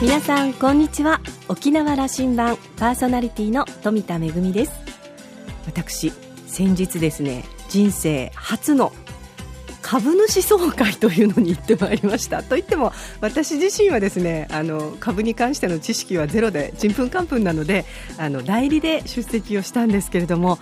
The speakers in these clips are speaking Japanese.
皆さんこんにちは。沖縄羅針盤パーソナリティの富田恵です。私先日ですね人生初の株主総会というのに行ってまいりました。といっても私自身はですねあの株に関しての知識はゼロでちんぷんかんぷんなのであの代理で出席をしたんですけれども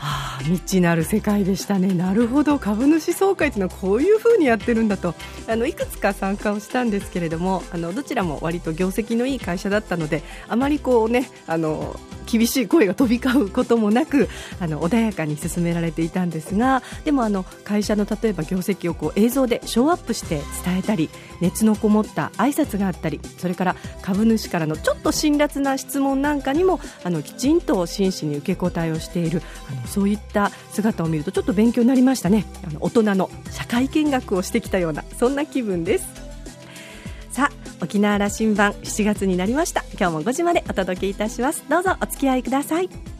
はあ、未知なる世界でしたね、なるほど。株主総会というのはこういうふうにやってるんだと。あのいくつか参加をしたんですけれどもあのどちらも割と業績のいい会社だったのであまりこう、ね、あの厳しい声が飛び交うこともなくあの穏やかに進められていたんですがでもあの会社の例えば業績をこう映像でショーアップして伝えたり熱のこもった挨拶があったりそれから株主からのちょっと辛辣な質問なんかにもあのきちんと真摯に受け答えをしているあのそういった姿を見るとちょっと勉強になりましたね。あの大人の社会見学をしてきたようなそんな気分です。さあ沖縄羅針盤7月になりました。今日も5時までお届けいたします。どうぞお付き合いください。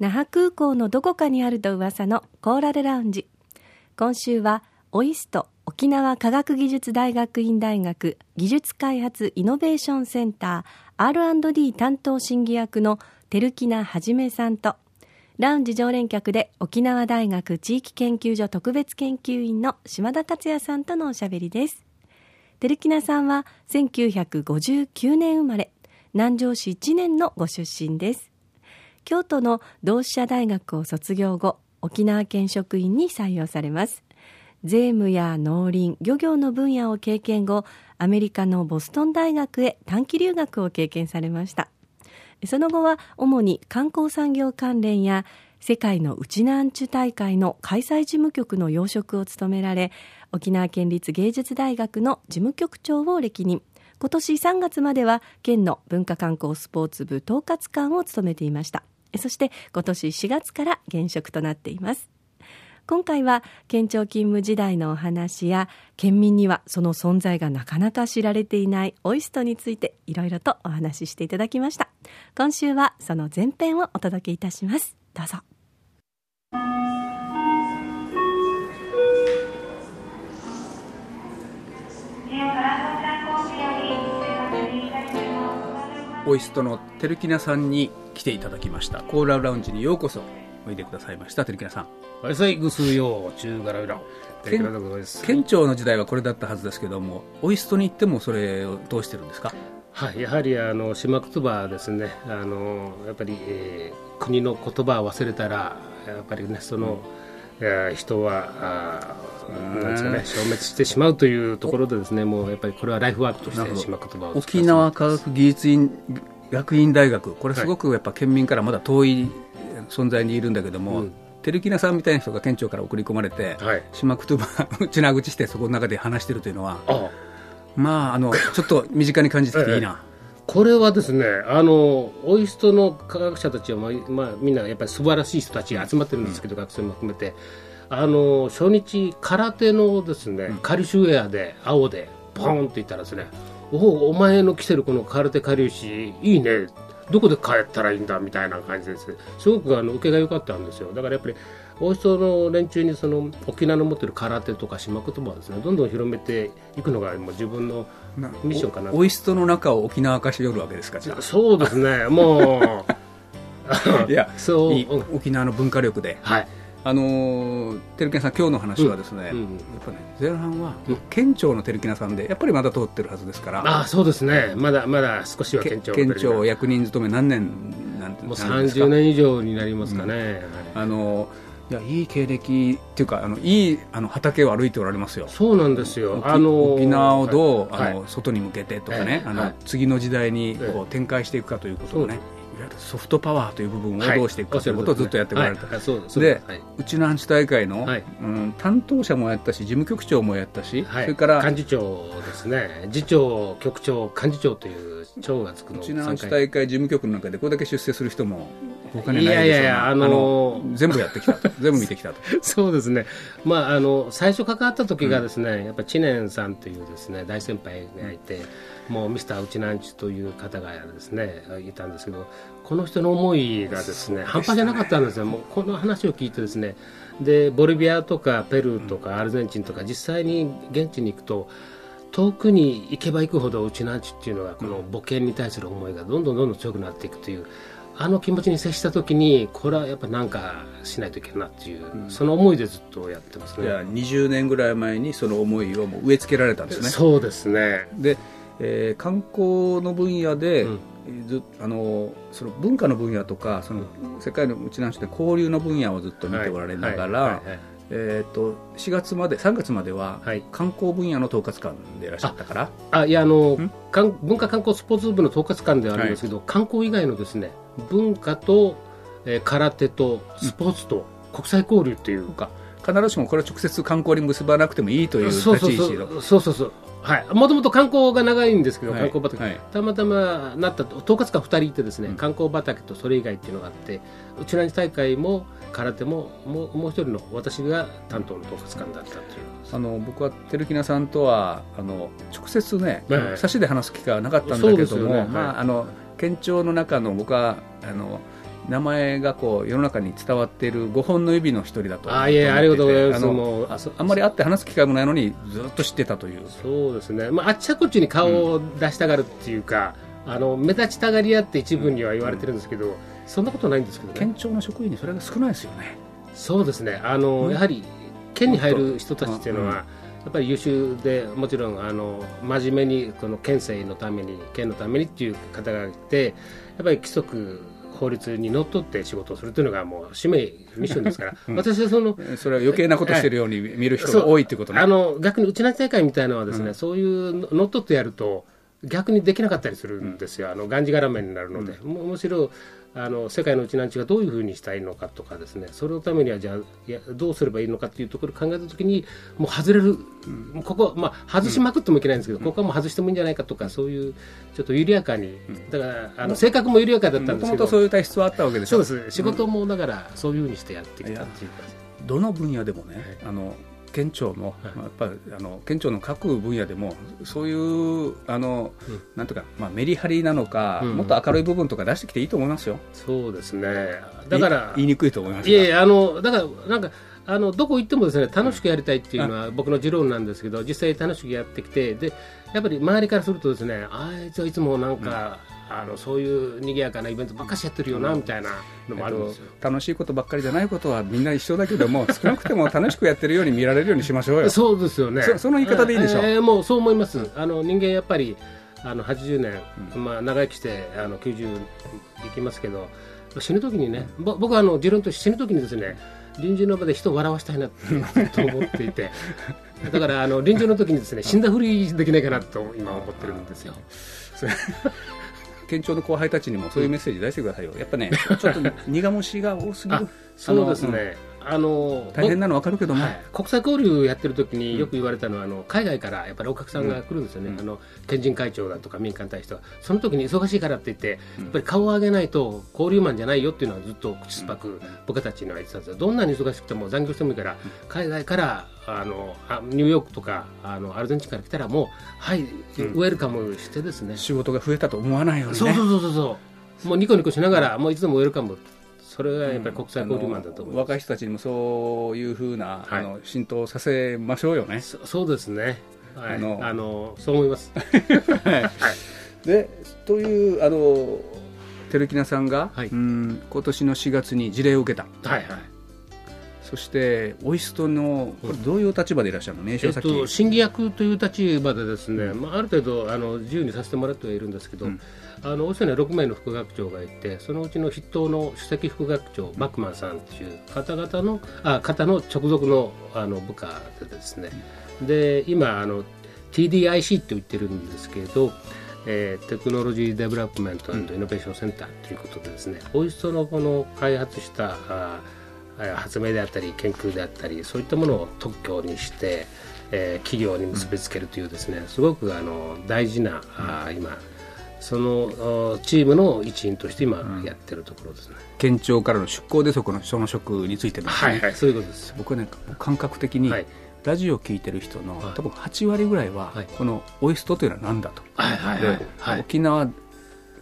那覇空港のどこかにあると噂のコーラルラウンジ。今週はオイスト沖縄科学技術大学院大学技術開発イノベーションセンター R&D 担当審議役の照木名はじめさんとラウンジ常連客で沖縄大学地域研究所特別研究員の島田克也さんとのおしゃべりです。照木名さんは1959年生まれ南城市1年のご出身です。京都の同志社大学を卒業後沖縄県職員に採用されます。税務や農林漁業の分野を経験後アメリカのボストン大学へ短期留学を経験されました。その後は主に観光産業関連や世界のウチナンチュ大会の開催事務局の要職を務められ沖縄県立芸術大学の事務局長を歴任。今年3月までは県の文化観光スポーツ部統括官を務めていました。そして今年4月から現職となっています。今回は県庁勤務時代のお話や県民にはその存在がなかなか知られていないオイストについていろいろとお話ししていただきました。今週はその前編をお届けいたします。どうぞ。オイストのテルキナさんに来ていただきましたコーラルラウンジにようこそおいでくださいましたテルキナさんはいさいぐすよ中柄裏テルキナでございます県庁の時代はこれだったはずですけどもオイストに行ってもそれをどうしてるんですかはいやはりあの島言葉ですねあのやっぱり、えー、国の言葉を忘れたらやっぱりねその、うん、人はあなんですかね、消滅してしまうというところでですねもうやっぱりこれはライフワークとして島言葉を沖縄科学技術院学院大学。これすごくやっぱ県民からまだ遠い存在にいるんだけども、うん。照木さんみたいな人が県庁から送り込まれて、はい、島言葉ちな口してそこの中で話してるというのはまああのちょっと身近に感じてきていいな。これはですねあのオイストの科学者たちは、まあまあ、みんなやっぱり素晴らしい人たちが集まってるんですけど、うん、学生も含めて。あの初日空手のですね、うん、カリシュウェアで青でポンっていったらですね、おお前の着てるこの空手カリウシいいね。どこで帰ったらいいんだみたいな感じです。すごくあの受けが良かったんですよ。だからやっぱり王室の連中にその沖縄の持ってる空手とか島言葉をですねどんどん広めていくのがもう自分のミッションかなオイストの中を沖縄化しよるわけですかそうですね。もう。いやそう。沖縄の文化力で、はい、あのテルキナさん、今日の話はですね、うんうん、やっぱね前半は県庁のテルキナさんで、やっぱりまだ通ってるはずですから、あそうですね、まだまだ少しは県庁県庁役人勤め、何年なんてもう30年以上になりますかね。うん、あのいやいい経歴っていうかあのいいあの畑を歩いておられますよ。そうなんですよ。あの沖縄をどう、はい、あの外に向けてとかね、はい、あの、はい、次の時代にこう展開していくかということをね、ゆるソフトパワーという部分をどうしていくかということをずっとやってこられた、はい。で、うちのアンチ大会の、うん、担当者もやったし事務局長もやったし、それから幹事長ですね。次長局長幹事長という長がつくのうちのアンチ大会事務局の中でこれだけ出世する人も他にないでしょういやいやいや、あのー、全部やってきたと。全部見てきたと。そうですね、まあ、あの最初関わった時がですね、うん、やっぱ知念さんというですね大先輩がいて、うん、もうミスターうちなんちという方がですねいたんですけどこの人の思いがですね、ね、半端じゃなかったんですよ。もうこの話を聞いてですね。でボリビアとかペルーとかアルゼンチンとか実際に現地に行くと遠くに行けば行くほどうちなんちっていうのがこの母犬に対する思いがどんどんどんどん強くなっていくというあの気持ちに接した時にこれはやっぱ何かしないといけないなっていう、うん、その思いでずっとやってますね。いや20年ぐらい前にその思いをもう植え付けられたんですね。そうですね。で、えー、観光の分野で、うん。ずあのその文化の分野とかその世界のうちなんちで交流の分野をずっと見ておられながら、えーと、4月まで3月までは観光分野の統括官でいらっしゃったから、あいやあの文化観光スポーツ部の統括官ではあるんですけど、はい、観光以外のですね文化と、えー、空手とスポーツと国際交流っていうか、必ずしもこれは直接観光に結ばなくてもいいという立ち位置そうそうそう。はい、もともと観光が長いんですけど、観光畑、はい、たまたまなった統括官2人いてですね、うん、観光畑とそれ以外っていうのがあってうちなに大会も空手ももうもう一人の私が担当の統括官だったという。あの僕は照木さんとはあの直接ね、はい、差しで話す機会はなかったんだけども、ね、まあ、あの県庁の中の僕はあの名前がこう世の中に伝わっている5本の指の一人だとあいやありがとうございます。あんまり会って話す機会もないのにずっと知ってたという。そうですね、まあ、あっちゃこっちに顔を出したがるっていうか、うん、あの目立ちたがり屋って一部には言われてるんですけど、うん、そんなことないんですけど、ね、県庁の職員にそれが少ないですよね。そうですね。あの、うん、やはり県に入る人たちっていうのは、やっぱり優秀でもちろんあの真面目にこの県政のために県のためにっていう方がいてやっぱり規則法律にのっとって仕事をするというのがもう使命ミッションですから、うん、私はそのそれは余計なことしてるように見る人が多いということね、あの逆にうちな大会みたいなのはですね、うん、そういうのっとってやると逆にできなかったりするんですよ、あのがんじがらめになるので、むしろあの世界のうちなんちがどういうふうにしたいのかとかですね。それのためにはじゃあいやどうすればいいのかっていうところを考えたときにもう外れる、うん、ここ、まあ、外しまくってもいけないんですけど、うん、ここはもう外してもいいんじゃないかとかそういうちょっと緩やかに、だからあの性格も緩やかだったんですけどもとそういう体質はあったわけでしょ。そうです。仕事もだからそういうふうにしてやってきたっていうか、どの分野でもね、はい、あの県庁の、やっぱりあの県庁の各分野でもそういうあの、うん、なんとか、まあ、メリハリなのか、うん、もっと明るい部分とか出してきていいと思いますよ。そうですね。だから言いにくいと思いますいやあのだからなんかあのどこ行ってもですね楽しくやりたいっていうのは僕の持論なんですけど実際楽しくやってきてでやっぱり周りからするとですねあいつはいつもなんか、あのそういう賑やかなイベントばっかしやってるよな、みたいなのもあるんですよ、楽しいことばっかりじゃないことはみんな一緒だけども少なくても楽しくやってるように見られるようにしましょうよ。そうですよね。その言い方でいいでしょ？う、えー、もうそう思います。あの人間やっぱりあの80年、うん、まあ、長生きしてあの90いきますけど死ぬ時にね、うん、僕はあの持論として死ぬ時にですね臨時の場で人を笑わせたいなと思っていて。だからあの臨時の時にですね死んだふりできないかなと今思ってるんですよ。県庁 の後輩たちにもそういうメッセージ出してくださいよ、やっぱね、ちょっと苦虫が多すぎる、そうですね、あの大変なの分かるけども、はい、国際交流やってる時によく言われたのは、あの海外からやっぱりお客さんが来るんですよね、うん、あの県人会長だとか民間大使とか。その時に忙しいからって言って、やっぱり顔を上げないと交流マンじゃないよっていうのはずっと口酸っぱく僕たちには言ってたんですよ。どんなに忙しくても残業してもいいから海外からあのニューヨークとかあのアルゼンチンから来たらもうはい、ウェルカムしてですね。仕事が増えたと思わないよね、そうそうそうそうもうニコニコしながらもういつでもウェルカムそれがやっぱり国際交流マンだと思う、若い人たちにもそういうふうな、はい、あの浸透させましょうよね。そそうですね。はい、あのあのそう思います。はい、でというあの照木さんが、はい、うん今年の4月に事例を受けた。はいはい。そしてオイストのこれどういう立場でいらっしゃるの、名称先、えっと、審議役という立場でですね、うん、まあ、ある程度あの自由にさせてもらってはいるんですけど、うん、あのオイストには6名の副学長がいてそのうちの筆頭の首席副学長バックマンさんという方のあ方の直属のあの部下でですね。で今あの TDIC って言ってるんですけどえー、テクノロジーデベロップメントイノベーションセンターということでですね、オイストのこの開発したあ発明であったり研究であったりそういったものを特許にして、えー、企業に結びつけるというですねすごくあの大事な、あ今そのチームの一員として今やってるところですね、県庁からの出向でそこのその職について、ね、はいはいそういうことです。僕はね感覚的に、はい、ラジオを聞いてる人の、はい、多分8割ぐらいは、はい、このオイストというのは何だと、はいはいはいはい、沖縄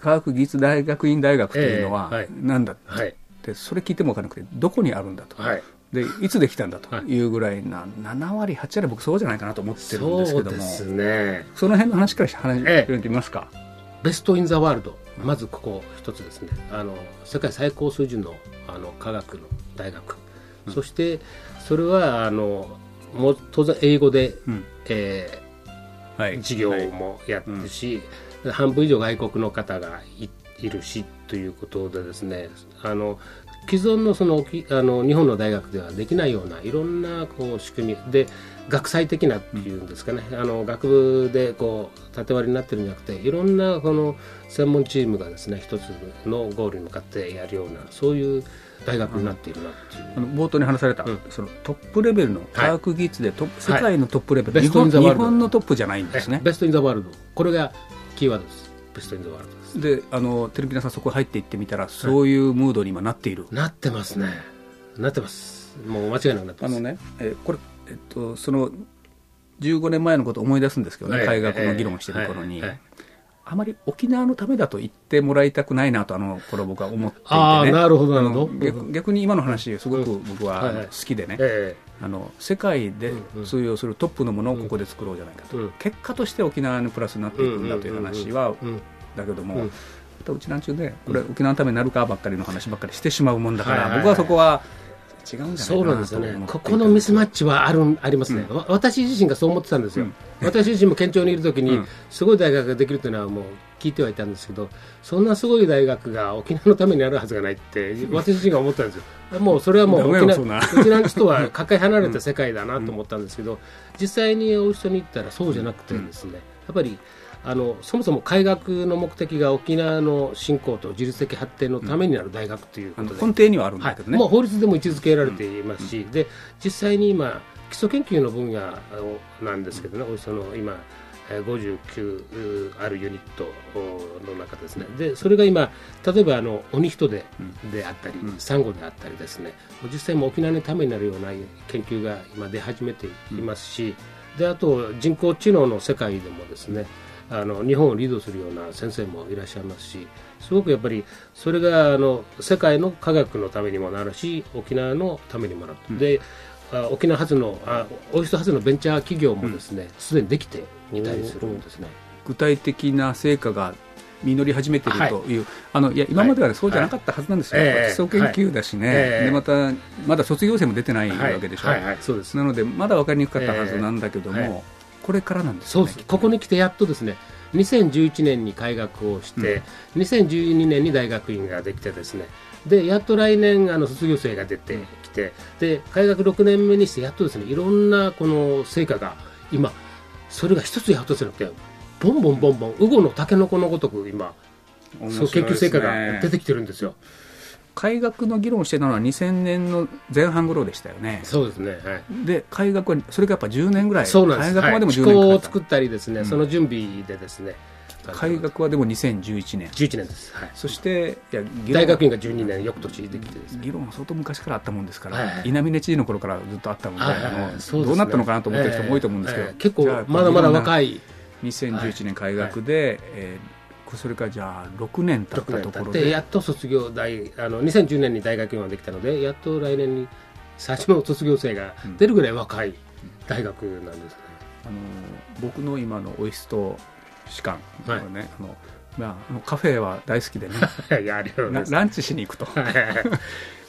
科学技術大学院大学というのは何だ、えー、はい、でそれ聞いても分からなくてどこにあるんだと、はい、でいつできたんだと。い。うぐらいな、はい、7割8割僕そうじゃないかなと思ってるんですけども。そうですね。その辺の話から話してみますか、えー、ベスト・イン・ザ・ワールド。まずここ一つですね。あの世界最高水準のあの科学の大学、うん、そしてそれはあのもう当然英語で、うん、えー、はい、授業もやってるし、はい、半分以上外国の方がいいるしということでですねあの既存のそのあの日本の大学ではできないようないろんなこう仕組みで学際的なっていうんですかね、うん、あの学部でこう縦割りになってるんじゃなくていろんなこの専門チームがですね一つのゴールに向かってやるようなそういう大学になっているなっていう、あの冒頭に話された、うん、そのトップレベルの科学技術でト、はい、世界のトップレベル、はい、日本日本のトップじゃないんですね。ベストインザワールド。これがキーワードです。ベストインザワールドであのテレビ皆さんそこ入っていってみたらそういうムードに今なっている、なってますね。なってます。もう間違いなくなってます。あのね、えこれ、えっと、その15年前のことを思い出すんですけどね、海学の議論してる頃に、あまり沖縄のためだと言ってもらいたくないなとあの頃僕は思っていて、ね、あなるほどなるほど。逆に今の話すごく僕は好きでね、あの世界で通用するトップのものをここで作ろうじゃないかと、結果として沖縄にプラスになっていくんだという話はだけども、うん、うちなんちゅうねこれ沖縄のためになるかばっかりの話ばっかりしてしまうもんだから、僕はそこは違うんじゃないかなと、ね、ここのミスマッチはあるありますね、うん、私自身がそう思ってたんですよ、うん、私自身も県庁にいるときに、すごい大学ができるというのはもう聞いてはいたんですけど、そんなすごい大学が沖縄のためにあるはずがないって、私自身が思ったんですよ。もうそれはもう沖縄沖縄の人はかけ離れた世界だなと思ったんですけど、実際にお人に行ったらそうじゃなくてですね、やっぱりあのそもそも開学の目的が沖縄の振興と自律的発展のためになる大学ということで、うん、根底にはあるんだけどね、はい、もう法律でも位置づけられていますし、うん、で実際に今基礎研究の分野なんですけどね、およその今59あるユニットの中ですね、でそれが今、例えばあの鬼人でであったり、サンゴであったりですね、実際も沖縄のためになるような研究が今出始めていますし、であと人工知能の世界でもですね、あの日本をリードするような先生もいらっしゃいますしすごくやっぱりそれがあの世界の科学のためにもなるし沖縄のためにもなる、うん、で沖縄発のあオイスト発のベンチャー企業もですねすで、うん、にできていたりするんですね。具体的な成果が実り始めているとい。う、はい、あのいや今までは、ね、そうじゃなかったはずなんですよ、はい、基礎研究だしね、はい、でまたまだ卒業生も出てないわけでしょ、はい。はいそうです。なのでまだ分かりにくかったはずなんだけども、これからなんです、ね、ここに来てやっとですね2011年に開学をして、うん、2012年に大学院ができてですねでやっと来年あの卒業生が出てきてで開学6年目にしてやっとですねいろんなこの成果が今それが一つやっとじゃなくてボンボンボンボンウゴのタケノコのごとく今、ね、その研究成果が出てきてるんですよ。改学の議論をしてたのは2000年の前半頃でしたよね。そうですね。はい、で、改学は、それがやっぱ10年ぐらい。そうなんです。改学までも10年かか、はい、を作ったりですね、うん、その準備でですね。改学はでも2011年。11年です。はい、そして、いや大学院が12年、翌年できてです、ね、議論は相当昔からあったもんですから、はい、稲峰知事の頃からずっとあったので、はいあの、ね、どうなったのかなと思ってる人も多いと思うんですけど、えーえー、結構、まだまだ若い。2011年開学で、はい、えーそれからじゃあ6年経ったところで。やっと卒業大あの2010年に大学院ができたのでやっと来年に最初の卒業生が出るぐらい若い大学なんですね、うん、あの僕の今のオイスト士官ね、はい、あのまあ、カフェは大好きでね。いやランチしに行くと。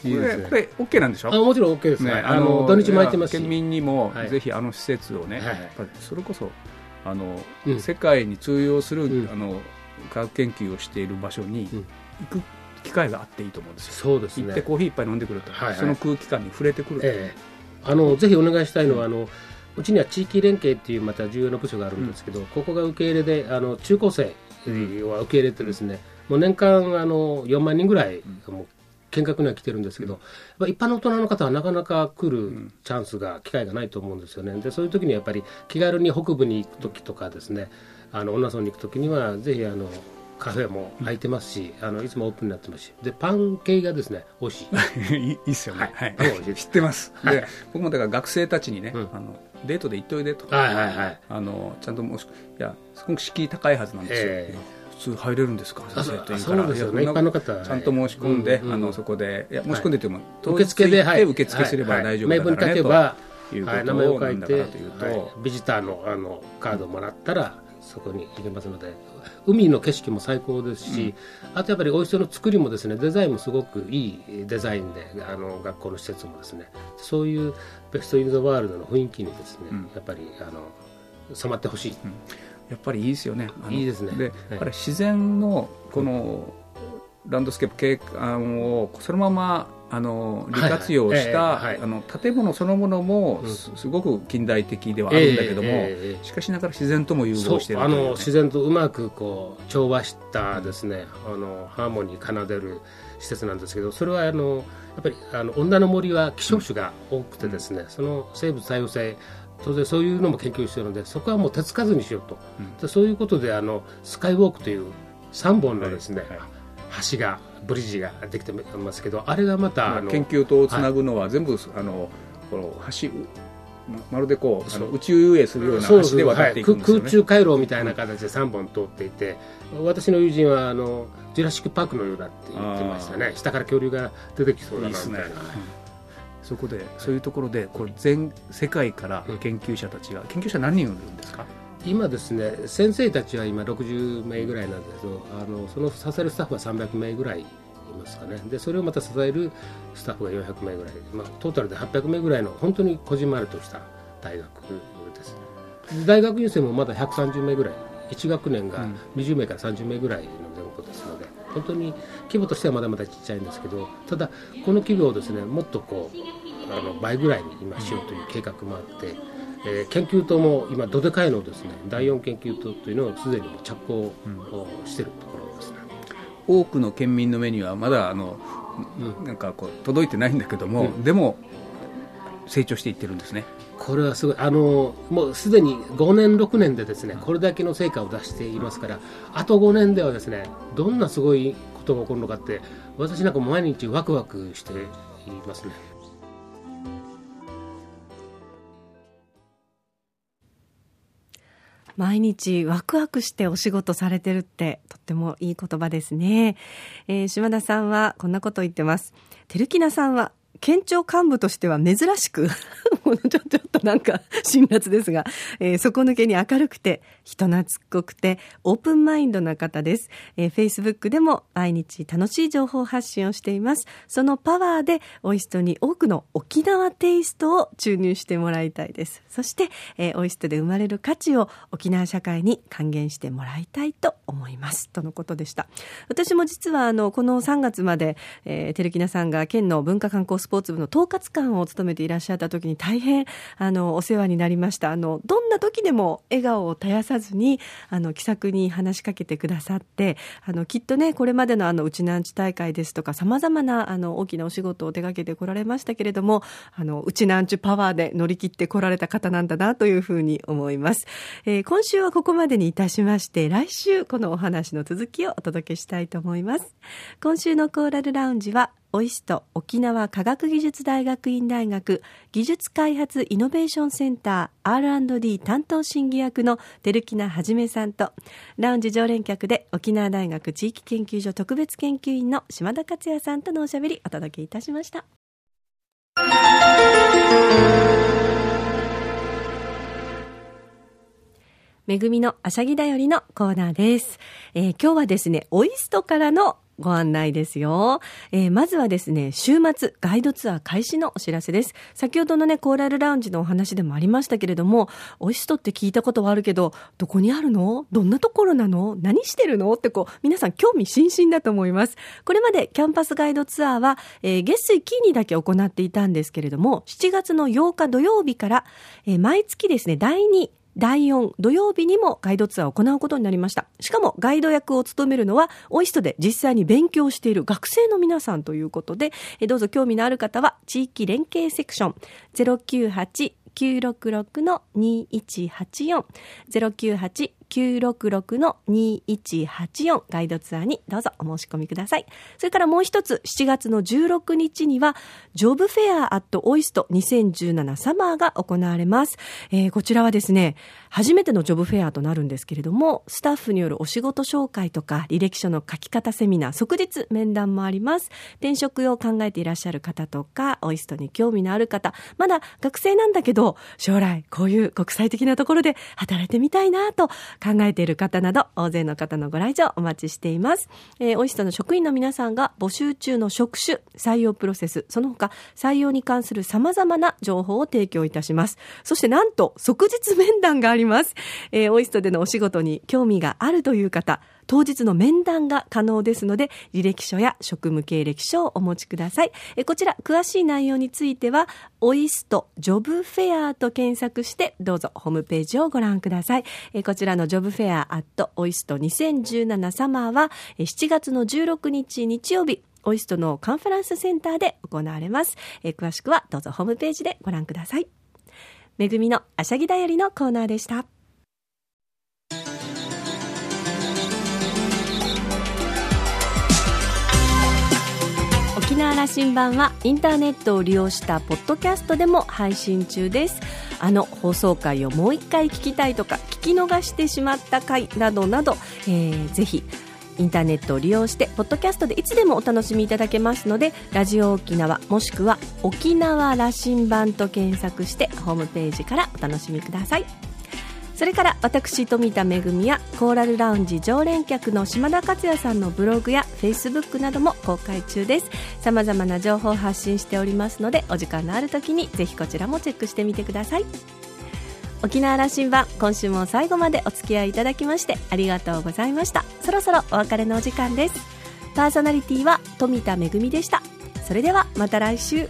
い。いですね、これ OK なんでしょ？あもちろん OK ですね。あの土日も空いてますし。県民にもぜひあの施設をね、はい、それこそあの、うん、世界に通用する、うん、あの科学研究をしている場所に行く機会があっていいと思うんですよ、そうですね、行ってコーヒー一杯飲んでくると、はいはい、その空気感に触れてくる、えー、あのぜひお願いしたいのは、あのうちには地域連携っていうまた重要な部署があるんですけど、うん、ここが受け入れであの中高生は受け入れてですね、もう年間あの4万人ぐらい、もう見学には来てるんですけど、うん、一般の大人の方はなかなか来るチャンスが、機会がないと思うんですよね。で、そういう時にやっぱり気軽に北部に行く時とかですね、あの、女村に行く時には、ぜひあの、カフェも開いてますし、うん、あのいつもオープンになってますし、でパン系がですね美味しい。いいっすよね。はい。はい、知ってます。で、僕もだから学生たちにね、うん、あのデートで行っといでと。はいはいはい。あのちゃんともしいやすごく敷居高いはずなんですよ。えー普通入れるんですか？先生というか。らですよね。一般の方ちゃんと申し込んで、あのそこで。いや申し込んでても、受付で、はい、受付すれば大丈夫だからね、名文ということを名前を書いてビジターのあのカードをもらったらそこに入れますので。海の景色も最高ですし、うん、あとやっぱりおいしの作りもですねデザインもすごくいいデザインであの学校の施設もですね。そういうベスト・イン・ザ・ワールドの雰囲気にですね、うん、やっぱりあの染まってほしい、うん、やっぱりいいですよね。いいですね。で、はい、自然のこの、ランドスケープ景観をそのままあの利活用した、あの建物そのものもす,、ごく近代的ではあるんだけども、しかしながら自然とも融合している、ね、あの自然とうまくこう調和したですね、あのハーモニー奏でる施設なんですけどそれはあのやっぱりあの女の森は希少種が多くてですね、その生物多様性当然そういうのも研究しているのでそこはもう手つかずにしようと、うん、そういうことであのスカイウォークという3本のですね、はいはい。橋がブリッジができてますけどあれがまた、研究とつなぐのは全部、はい、あのこの橋まるでこう宇宙遊泳するような橋で渡っていくんですよ、ね、空中回廊みたいな形で3本通っていて、うん、私の友人はあのジュラシック・パークのようだって言ってましたね。下から恐竜が出てきそうだなみたいな。そこでそういうところでこれ全世界から研究者たちが、研究者何人いるんですか？今ですね先生たちは今60名ぐらいなんですけどあのその支えるスタッフは300名ぐらいいますかね。でそれをまた支えるスタッフが400名ぐらい、まあ、トータルで800名ぐらいの本当にこじんまりとした大学です。大学院生もまだ130名ぐらい。1学年が20名から30名ぐらいの前後ですので、本当に規模としてはまだまだちっちゃいんですけどただこの規模をですねもっとこうあの倍ぐらいに今しようという計画もあって、えー、研究棟も今どでかいのですね第4研究棟というのをすでに着工をしているところですね、うん、多くの県民の目にはまだあの、うん、なんかこう届いてないんだけども、うん、でも成長していってるんですね。これはすごいあのもうすでに5年6年でですねこれだけの成果を出していますからあと5年ではですねどんなすごいことが起こるのかって私なんか毎日ワクワクしていますね。毎日ワクワクしてお仕事されてるってとってもいい言葉ですね。えー、島田さんはこんなこと言ってます。てるきなさんは県庁幹部としては珍しく ちょちょっとなんか辛辣ですが、えー、底抜けに明るくて人懐っこくてオープンマインドな方です、えー、Facebook でも毎日楽しい情報発信をしています。そのパワーでオイストに多くの沖縄テイストを注入してもらいたいです。そして、えー、オイストで生まれる価値を沖縄社会に還元してもらいたいと思います。とのことでした。私も実はあのこの3月まで、えー、テレキナさんが県の文化観光スポーツ部の統括官を務めていらっしゃった時に大変あのお世話になりました。あのどんな時でも笑顔を絶やさずにあの気さくに話しかけてくださってあのきっとねこれまでのあのうちなんち大会ですとかさまざまなあの大きなお仕事を手掛けてこられましたけれどもあのうちなんちパワーで乗り切ってこられた方なんだなというふうに思います、えー、今週はここまでにいたしまして来週このお話の続きをお届けしたいと思います。今週のコーラルラウンジはオイスト沖縄科学技術大学院大学技術開発イノベーションセンター R&D 担当審議役の照木名はじめさんとラウンジ常連客で沖縄大学地域研究所特別研究員の島田克也さんとのおしゃべりお届けいたしました。めぐみのあしゃぎだよりのコーナーです。えー、今日はですね、オイストからのご案内ですよ。えー、まずはですね、週末ガイドツアー開始のお知らせです。先ほどのね、コーラルラウンジのお話でもありましたけれども、オイストって聞いたことはあるけど、どこにあるの？どんなところなの？何してるの？ってこう、皆さん興味津々だと思います。これまでキャンパスガイドツアーは、えー、月水金にだけ行っていたんですけれども、7月の8日土曜日から、えー、毎月ですね、第2第4土曜日にもガイドツアーを行うことになりました。しかもガイド役を務めるのは、オイストで実際に勉強している学生の皆さんということで、どうぞ興味のある方は、地域連携セクション098-966-2184 098 966-2184ガイドツアーにどうぞお申し込みください。それからもう一つ、7月の16日には、ジョブフェアアットオイスト2017サマーが行われます。えー、こちらはですね、初めてのジョブフェアとなるんですけれども、スタッフによるお仕事紹介とか、履歴書の書き方セミナー、即日面談もあります。転職を考えていらっしゃる方とか、オイストに興味のある方、まだ学生なんだけど、将来こういう国際的なところで働いてみたいなと考えている方など、大勢の方のご来場お待ちしています。えー、オイストの職員の皆さんが募集中の職種、採用プロセス、その他採用に関する様々な情報を提供いたします。そしてなんと、即日面談があります。えー、オイストでのお仕事に興味があるという方、当日の面談が可能ですので、履歴書や職務経歴書をお持ちください。えこちら、詳しい内容については、オイストジョブフェアと検索して、どうぞホームページをご覧ください。えこちらのジョブフェアアットオイスト2017サマーは、7月の16日日曜日、オイストのカンファレンスセンターで行われます。え詳しくはどうぞホームページでご覧ください。めぐみのあしゃぎだよりのコーナーでした。沖縄羅針盤はインターネットを利用したポッドキャストでも配信中です。あの放送回をもう一回聞きたいとか聞き逃してしまった回などなど、えー、ぜひインターネットを利用してポッドキャストでいつでもお楽しみいただけますのでラジオ沖縄もしくは沖縄羅針盤と検索してホームページからお楽しみください。それから私富田恵やコーラルラウンジ常連客の島田克也さんのブログやフェイスブックなども公開中です。さまざまな情報を発信しておりますのでお時間のある時にぜひこちらもチェックしてみてください。沖縄羅針盤今週も最後までお付き合いいただきましてありがとうございました。そろそろお別れのお時間です。パーソナリティは富田恵でした。それではまた来週。